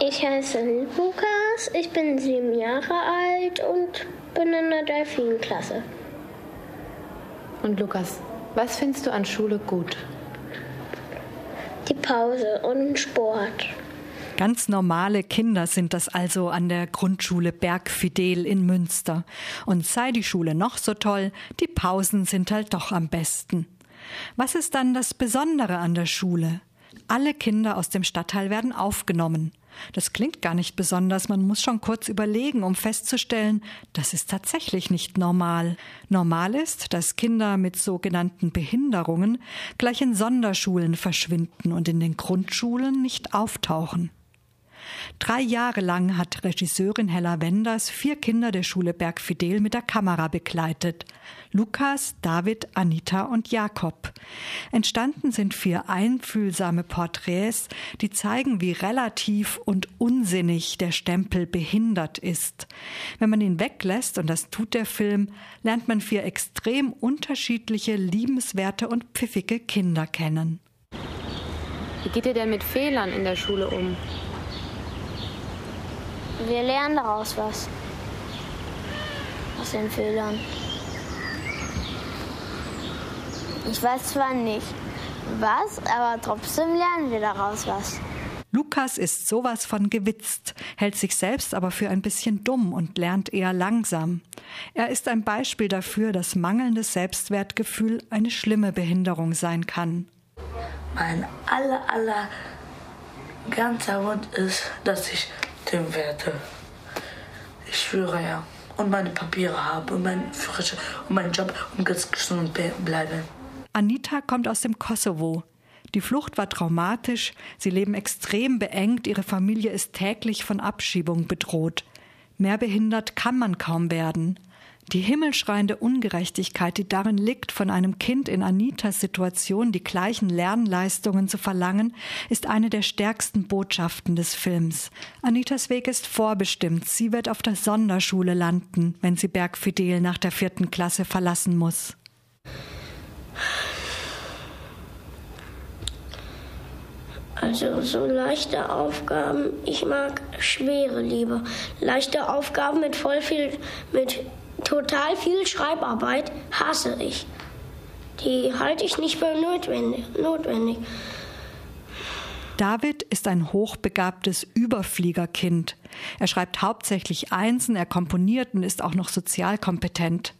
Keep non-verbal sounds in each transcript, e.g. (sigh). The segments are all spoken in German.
Ich heiße Lukas, ich bin sieben Jahre alt und bin in der Delfinklasse. Und Lukas, was findest du an Schule gut? Die Pause und Sport. Ganz normale Kinder sind das also an der Grundschule Bergfidel in Münster. Und sei die Schule noch so toll, die Pausen sind halt doch am besten. Was ist dann das Besondere an der Schule? Alle Kinder aus dem Stadtteil werden aufgenommen. Das klingt gar nicht besonders, man muss schon kurz überlegen, um festzustellen, das ist tatsächlich nicht normal. Normal ist, dass Kinder mit sogenannten Behinderungen gleich in Sonderschulen verschwinden und in den Grundschulen nicht auftauchen. Drei Jahre lang hat Regisseurin Hella Wenders vier Kinder der Schule Bergfidel mit der Kamera begleitet. Lukas, David, Anita und Jakob. Entstanden sind vier einfühlsame Porträts, die zeigen, wie relativ und unsinnig der Stempel behindert ist. Wenn man ihn weglässt, und das tut der Film, lernt man vier extrem unterschiedliche, liebenswerte und pfiffige Kinder kennen. Wie geht ihr denn mit Fehlern in der Schule um? Wir lernen daraus was. Aus den Fehlern. Ich weiß zwar nicht was, aber trotzdem lernen wir daraus was. Lukas ist sowas von gewitzt, hält sich selbst aber für ein bisschen dumm und lernt eher langsam. Er ist ein Beispiel dafür, dass mangelndes Selbstwertgefühl eine schlimme Behinderung sein kann. Mein aller, aller ganzer Wunsch ist, dass ich werde. Ich schwöre ja. Und meine Papiere habe und meinen Führerschein und meinen Job und ganz gesund bleiben. Anita kommt aus dem Kosovo. Die Flucht war traumatisch, sie leben extrem beengt, ihre Familie ist täglich von Abschiebung bedroht. Mehr behindert kann man kaum werden. Die himmelschreiende Ungerechtigkeit, die darin liegt, von einem Kind in Anitas Situation die gleichen Lernleistungen zu verlangen, ist eine der stärksten Botschaften des Films. Anitas Weg ist vorbestimmt. Sie wird auf der Sonderschule landen, wenn sie Bergfidel nach der vierten Klasse verlassen muss. Also so leichte Aufgaben, ich mag schwere lieber. Leichte Aufgaben mit voll viel, mit total viel Schreibarbeit hasse ich. Die halte ich nicht für notwendig. notwendig. David ist ein hochbegabtes Überfliegerkind. Er schreibt hauptsächlich Einsen, er komponiert und ist auch noch sozial kompetent.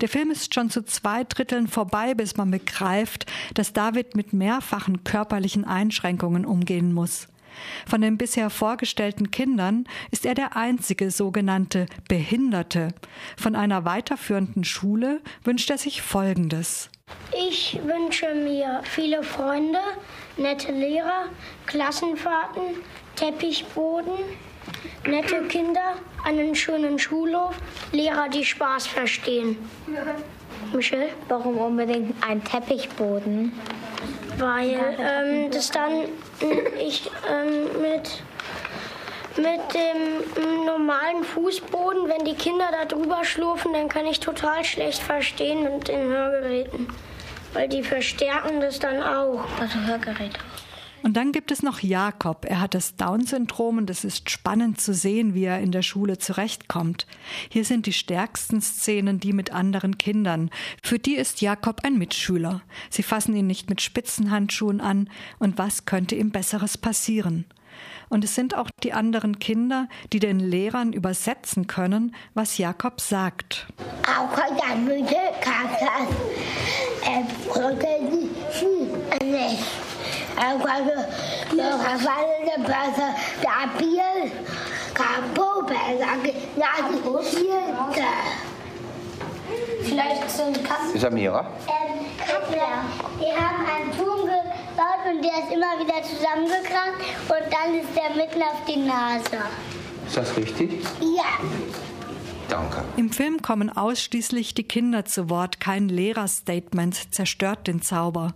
Der Film ist schon zu zwei Dritteln vorbei, bis man begreift, dass David mit mehrfachen körperlichen Einschränkungen umgehen muss. Von den bisher vorgestellten Kindern ist er der einzige sogenannte Behinderte. Von einer weiterführenden Schule wünscht er sich Folgendes. Ich wünsche mir viele Freunde, nette Lehrer, Klassenfahrten, Teppichboden, nette Kinder, einen schönen Schulhof, Lehrer, die Spaß verstehen. Michelle? Warum unbedingt ein Teppichboden? Weil ähm, das dann ich ähm, mit mit dem normalen Fußboden, wenn die Kinder da drüber schlurfen, dann kann ich total schlecht verstehen mit den Hörgeräten. Weil die verstärken das dann auch. Also Hörgeräte. Und dann gibt es noch Jakob. Er hat das Down-Syndrom und es ist spannend zu sehen, wie er in der Schule zurechtkommt. Hier sind die stärksten Szenen die mit anderen Kindern. Für die ist Jakob ein Mitschüler. Sie fassen ihn nicht mit Spitzenhandschuhen an. Und was könnte ihm Besseres passieren? Und es sind auch die anderen Kinder, die den Lehrern übersetzen können, was Jakob sagt. Vielleicht sind Katzen. Samira? Ähm, Kappler. Die haben einen Turm gebaut und der ist immer wieder zusammengekracht und dann ist der mitten auf die Nase. Ist das richtig? Ja. Danke. Im Film kommen ausschließlich die Kinder zu Wort. Kein Lehrerstatement zerstört den Zauber.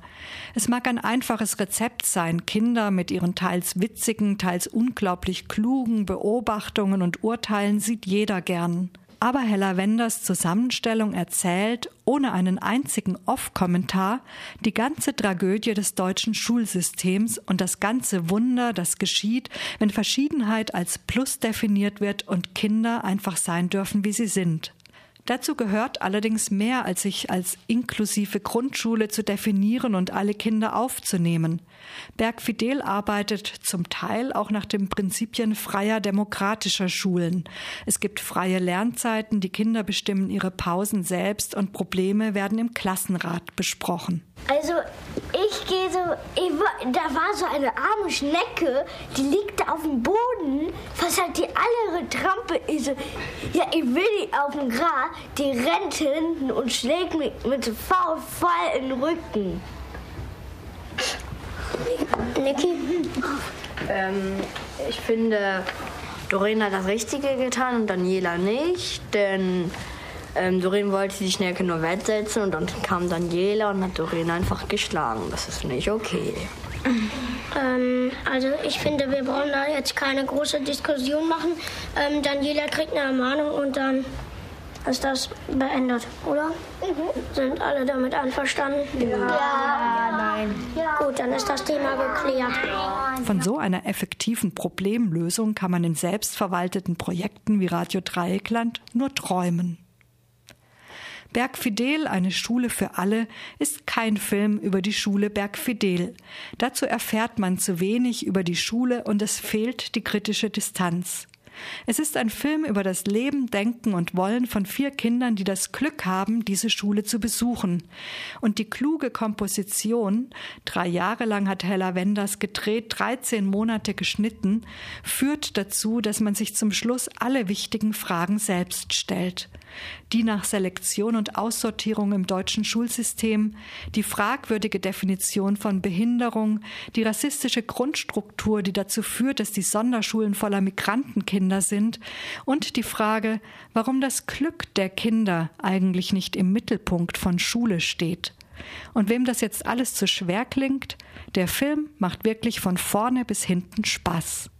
Es mag ein einfaches Rezept sein. Kinder mit ihren teils witzigen, teils unglaublich klugen Beobachtungen und Urteilen sieht jeder gern. Aber Hella Wenders Zusammenstellung erzählt, ohne einen einzigen Off-Kommentar, die ganze Tragödie des deutschen Schulsystems und das ganze Wunder, das geschieht, wenn Verschiedenheit als Plus definiert wird und Kinder einfach sein dürfen, wie sie sind. Dazu gehört allerdings mehr, als sich als inklusive Grundschule zu definieren und alle Kinder aufzunehmen. Berg Fidel arbeitet zum Teil auch nach den Prinzipien freier demokratischer Schulen. Es gibt freie Lernzeiten, die Kinder bestimmen ihre Pausen selbst und Probleme werden im Klassenrat besprochen. Also ich gehe so, ich, da war so eine arme Schnecke, die liegt da auf dem Boden, was halt die andere Trampe ist. Ja, ich will die auf dem Gras, die rennt hinten und schlägt mich mit dem Faust voll in den Rücken. Niki? Ähm, ich finde, Doreen hat das Richtige getan und Daniela nicht, denn ähm, Doreen wollte die Schnecke nur wettsetzen und dann kam Daniela und hat Doreen einfach geschlagen. Das ist nicht okay. (laughs) Ähm, also ich finde, wir brauchen da jetzt keine große Diskussion machen. Ähm, Daniela kriegt eine Ermahnung und dann ist das beendet, oder? Mhm. Sind alle damit einverstanden? Ja. ja. nein. Ja. Gut, dann ist das Thema geklärt. Von so einer effektiven Problemlösung kann man in selbstverwalteten Projekten wie Radio Dreieckland nur träumen. Bergfidel, eine Schule für alle, ist kein Film über die Schule Bergfidel. Dazu erfährt man zu wenig über die Schule und es fehlt die kritische Distanz. Es ist ein Film über das Leben, Denken und Wollen von vier Kindern, die das Glück haben, diese Schule zu besuchen. Und die kluge Komposition, drei Jahre lang hat Hella Wenders gedreht, 13 Monate geschnitten, führt dazu, dass man sich zum Schluss alle wichtigen Fragen selbst stellt die nach Selektion und Aussortierung im deutschen Schulsystem, die fragwürdige Definition von Behinderung, die rassistische Grundstruktur, die dazu führt, dass die Sonderschulen voller Migrantenkinder sind, und die Frage, warum das Glück der Kinder eigentlich nicht im Mittelpunkt von Schule steht. Und wem das jetzt alles zu schwer klingt, der Film macht wirklich von vorne bis hinten Spaß.